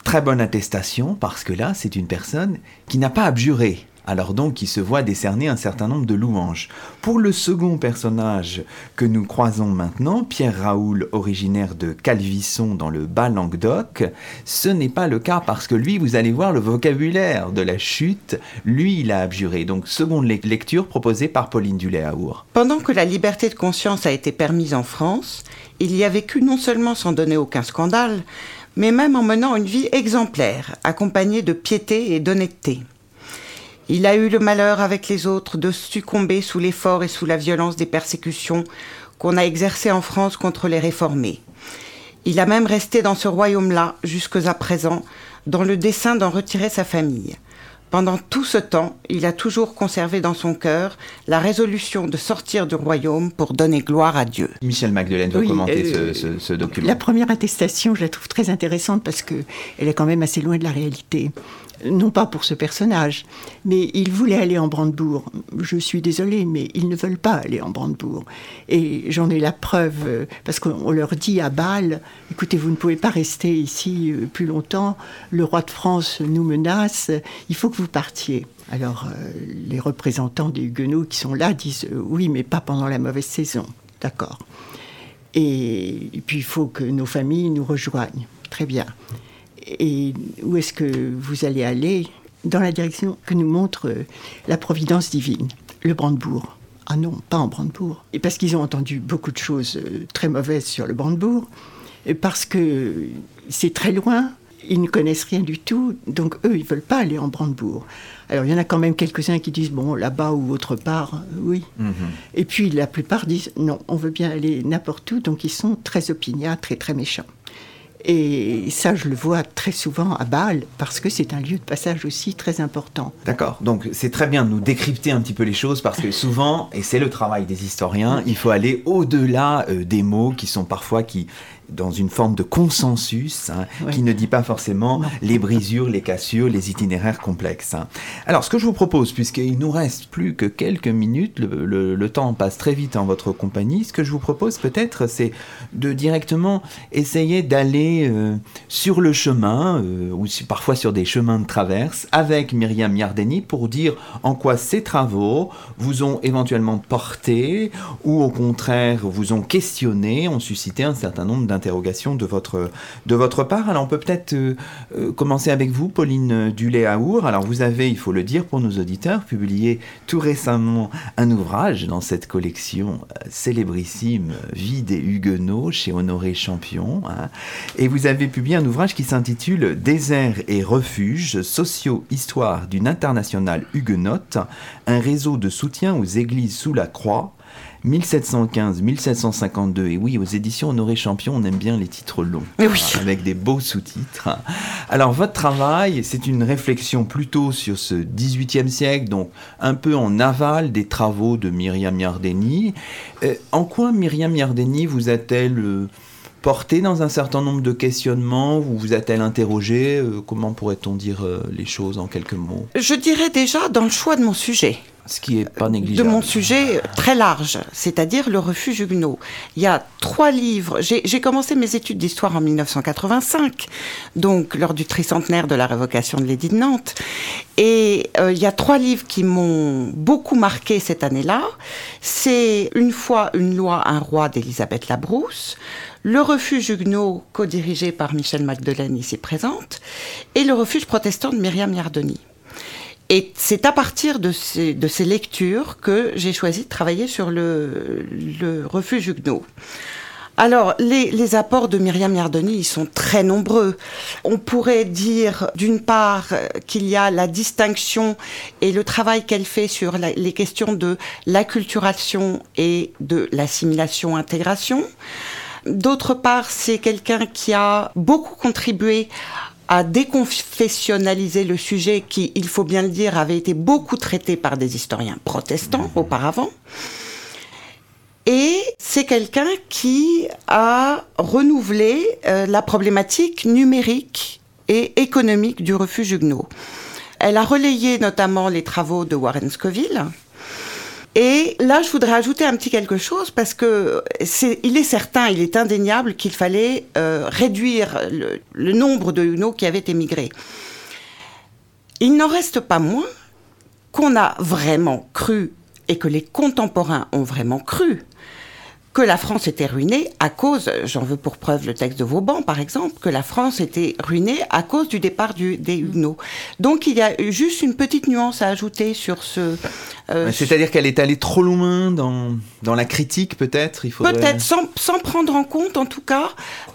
très bonne attestation, parce que là, c'est une personne qui n'a pas abjuré alors donc il se voit décerner un certain nombre de louanges. Pour le second personnage que nous croisons maintenant, Pierre Raoul, originaire de Calvisson dans le Bas-Languedoc, ce n'est pas le cas parce que lui, vous allez voir le vocabulaire de la chute, lui il a abjuré. Donc seconde lecture proposée par Pauline Dulé-Aour. Pendant que la liberté de conscience a été permise en France, il y a vécu non seulement sans donner aucun scandale, mais même en menant une vie exemplaire, accompagnée de piété et d'honnêteté. Il a eu le malheur avec les autres de succomber sous l'effort et sous la violence des persécutions qu'on a exercées en France contre les réformés. Il a même resté dans ce royaume-là jusqu'à présent, dans le dessein d'en retirer sa famille. Pendant tout ce temps, il a toujours conservé dans son cœur la résolution de sortir du royaume pour donner gloire à Dieu. Michel Magdeleine va commenter euh, ce, ce, document. La première attestation, je la trouve très intéressante parce qu'elle est quand même assez loin de la réalité non pas pour ce personnage, mais ils voulaient aller en Brandebourg. Je suis désolée, mais ils ne veulent pas aller en Brandebourg. Et j'en ai la preuve, euh, parce qu'on leur dit à Bâle, écoutez, vous ne pouvez pas rester ici euh, plus longtemps, le roi de France nous menace, il faut que vous partiez. Alors euh, les représentants des Huguenots qui sont là disent, oui, mais pas pendant la mauvaise saison. D'accord. et puis il faut que nos familles nous rejoignent. Très bien et où est-ce que vous allez aller Dans la direction que nous montre euh, la providence divine, le Brandebourg. Ah non, pas en Brandebourg. Et parce qu'ils ont entendu beaucoup de choses euh, très mauvaises sur le Brandebourg, parce que c'est très loin, ils ne connaissent rien du tout, donc eux, ils ne veulent pas aller en Brandebourg. Alors il y en a quand même quelques-uns qui disent, bon, là-bas ou autre part, euh, oui. Mhm. Et puis la plupart disent, non, on veut bien aller n'importe où, donc ils sont très opiniâtres et très méchants. Et ça, je le vois très souvent à Bâle, parce que c'est un lieu de passage aussi très important. D'accord. Donc, c'est très bien de nous décrypter un petit peu les choses, parce que souvent, et c'est le travail des historiens, il faut aller au-delà euh, des mots qui sont parfois qui dans une forme de consensus hein, qui ne dit pas forcément les brisures, les cassures, les itinéraires complexes. Hein. Alors, ce que je vous propose, puisqu'il nous reste plus que quelques minutes, le, temps passe très vite en votre compagnie, ce que je vous propose peut-être, c'est de directement essayer d'aller euh, sur le chemin, euh, ou parfois sur des chemins de traverse, avec Myriam Yardeni pour dire en quoi ces travaux vous ont éventuellement porté, ou au contraire vous ont questionné, ont suscité un certain nombre d'interrogations de votre, de votre part. Alors on peut peut-être euh, euh, commencer avec vous, Pauline Dulé-Aour. Alors vous avez, il faut le dire pour nos auditeurs, publié tout récemment un ouvrage dans cette collection euh, célébrissime Vie des Huguenots chez Honoré Champion. Hein. Et vous avez publié un ouvrage qui s'intitule Désert et refuge, socio-histoire d'une internationale huguenote, un réseau de soutien aux églises sous la croix 1715-1752. Et oui, aux éditions Honoré Champion, on aime bien les titres longs, avec des beaux sous-titres. Alors, votre travail, c'est une réflexion plutôt sur ce 18e siècle, donc un peu en aval des travaux de Myriam Yardeni. Euh, en quoi Myriam Yardeni vous a-t-elle euh, porté dans un certain nombre de questionnements Vous vous a-t-elle interrogé euh, Comment pourrait-on dire les choses en quelques mots? Je dirais déjà dans le choix de mon sujet ce qui est pas négligeable. De mon sujet très large, c'est-à-dire le refuge huguenot. Il y a trois livres. J'ai commencé mes études d'histoire en 1985, donc lors du tricentenaire de la révocation de l'édit de Nantes. Et euh, il y a trois livres qui m'ont beaucoup marqué cette année-là. C'est Une fois une loi, un roi d'Elisabeth Labrousse. Le refuge huguenot, co-dirigé par Michel Magdelaine, ici présente, et le refuge protestant de Myriam Yardoni. Et c'est à partir de ces, lectures que j'ai choisi de travailler sur le, le refuge huguenot. Alors, les, les, apports de Myriam Yardoni, ils sont très nombreux. On pourrait dire, d'une part, qu'il y a la distinction et le travail qu'elle fait sur les questions de l'acculturation et de l'assimilation-intégration. D'autre part, c'est quelqu'un qui a beaucoup contribué à déconfessionnaliser le sujet qui, il faut bien le dire, avait été beaucoup traité par des historiens protestants mhm. auparavant. Et c'est quelqu'un qui a renouvelé euh, la problématique numérique et économique du refuge huguenot. Elle a relayé notamment les travaux de Warren Scoville, et là, je voudrais ajouter un petit quelque chose parce que c'est, il est certain, il est indéniable qu'il fallait euh, réduire le, nombre de Huguenots qui avaient émigré. Il n'en reste pas moins qu'on a vraiment cru et que les contemporains ont vraiment cru que la France était ruinée à cause, j'en veux pour preuve le texte de Vauban par exemple, que la France était ruinée à cause du départ du, des Huguenots. Donc il y a juste une petite nuance à ajouter sur ce... Euh, c'est-à-dire qu'elle est allée trop loin dans, dans la critique peut-être Peut-être, sans, sans, prendre en compte en tout cas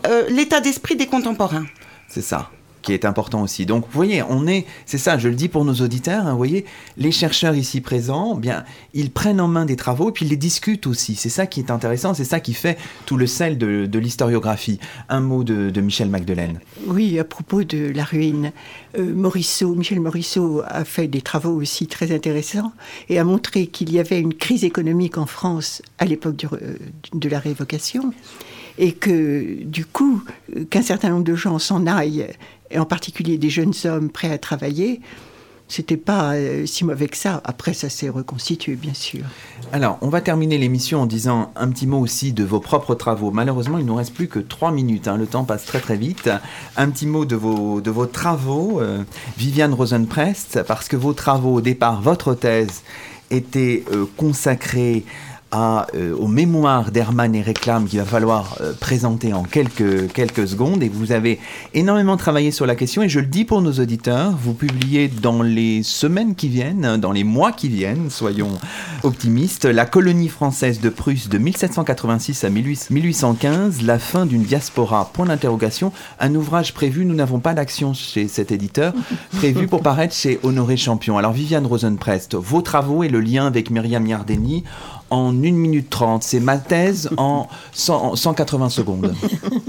euh, l'état d'esprit des contemporains. C'est ça qui est important aussi. Donc, vous voyez, on est, c'est ça, je le dis pour nos auditeurs, hein, vous voyez, les chercheurs ici présents, bien, ils prennent en main des travaux et puis ils les discutent aussi. C'est ça qui est intéressant, c'est ça qui fait tout le sel de, l'historiographie. Un mot de, Michel Magdelaine. Oui, à propos de la ruine, euh, Morisseau, Michel Morisseau a fait des travaux aussi très intéressants et a montré qu'il y avait une crise économique en France à l'époque de la révocation et que du coup, qu'un certain nombre de gens s'en aillent et en particulier des jeunes hommes prêts à travailler, c'était pas euh, si mauvais que ça. Après, ça s'est reconstitué, bien sûr. Alors, on va terminer l'émission en disant un petit mot aussi de vos propres travaux. Malheureusement, il nous reste plus que trois minutes. Hein. Le temps passe très très vite. Un petit mot de vos, de vos travaux, euh, Viviane Rosenprest, parce que vos travaux, au départ, votre thèse était euh, consacrée à, euh, aux mémoires d'Hermann et Réclame qu'il va falloir euh, présenter en quelques, quelques secondes. Et vous avez énormément travaillé sur la question. Et je le dis pour nos auditeurs, vous publiez dans les semaines qui viennent, dans les mois qui viennent, soyons optimistes, La colonie française de Prusse de 1786 à 1815, la fin d'une diaspora, point d'interrogation. Un ouvrage prévu, nous n'avons pas d'action chez cet éditeur, *laughs* prévu pour paraître chez Honoré Champion. Alors Viviane Rosenprest, vos travaux et le lien avec Myriam Yardeni en 1 minute 30. C'est ma thèse en 180 secondes.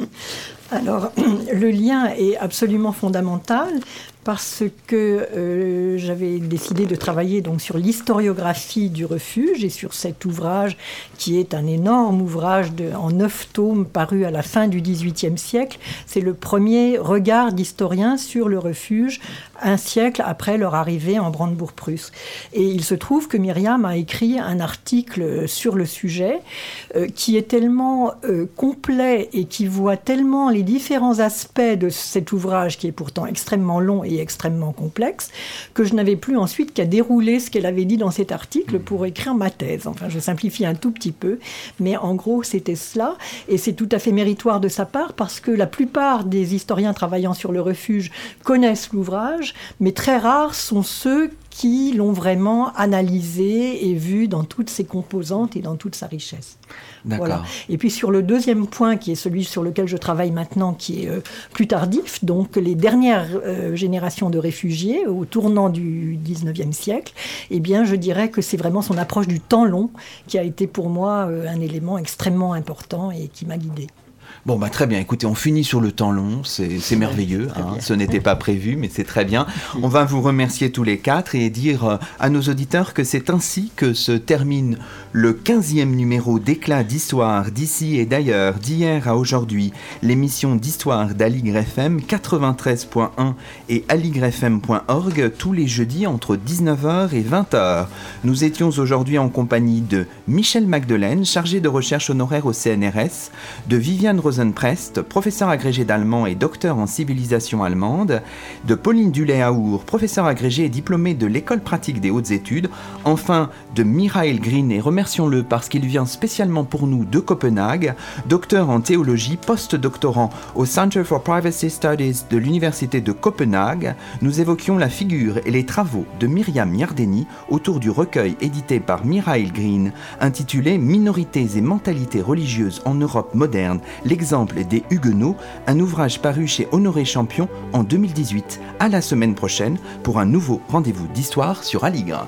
*laughs* Alors, le lien est absolument fondamental parce que euh, j'avais décidé de travailler donc sur l'historiographie du refuge et sur cet ouvrage qui est un énorme ouvrage en neuf tomes paru à la fin du XVIIIe siècle. C'est le premier regard d'historien sur le refuge un siècle après leur arrivée en Brandebourg-Prusse. Et il se trouve que Myriam a écrit un article sur le sujet euh, qui est tellement euh, complet et qui voit tellement les différents aspects de cet ouvrage qui est pourtant extrêmement long et extrêmement complexe, que je n'avais plus ensuite qu'à dérouler ce qu'elle avait dit dans cet article pour écrire ma thèse. Enfin, je simplifie un tout petit peu, mais en gros, c'était cela. Et c'est tout à fait méritoire de sa part parce que la plupart des historiens travaillant sur le refuge connaissent l'ouvrage, mais très rares sont ceux qui l'ont vraiment analysé et vu dans toutes ses composantes et dans toute sa richesse. Voilà. Et puis sur le deuxième point, qui est celui sur lequel je travaille maintenant, qui est euh, plus tardif, donc les dernières euh, générations de réfugiés au tournant du 19e siècle, eh bien je dirais que c'est vraiment son approche du temps long qui a été pour moi euh, un élément extrêmement important et qui m'a guidée. Bon, bah très bien. Écoutez, on finit sur le temps long. C'est merveilleux. Hein. Ce n'était pas prévu, mais c'est très bien. On va vous remercier tous les quatre et dire euh, à nos auditeurs que c'est ainsi que se termine le 15e numéro d'éclat d'histoire d'ici et d'ailleurs, d'hier à aujourd'hui, l'émission d'histoire d'Aligre FM 93.1 et aligrefm.org tous les jeudis entre 19h et 20h. Nous étions aujourd'hui en compagnie de Michel Magdelaine, chargé de recherche honoraire au CNRS, de Viviane Rosenprest, professeur agrégé d'allemand et docteur en civilisation allemande, de Pauline Dulé-Aour, professeur agrégé et diplômé de l'école pratique des hautes études, enfin de Michael Green et remercions-le parce qu'il vient spécialement pour nous de Copenhague, docteur en théologie, post-doctorant au Center for Privacy Studies de l'Université de Copenhague, nous évoquions la figure et les travaux de Myriam Yardeni autour du recueil édité par Michael Green intitulé Minorités et mentalités religieuses en Europe moderne, Exemple des Huguenots, un ouvrage paru chez Honoré Champion en 2018. À la semaine prochaine pour un nouveau rendez-vous d'histoire sur Aligre.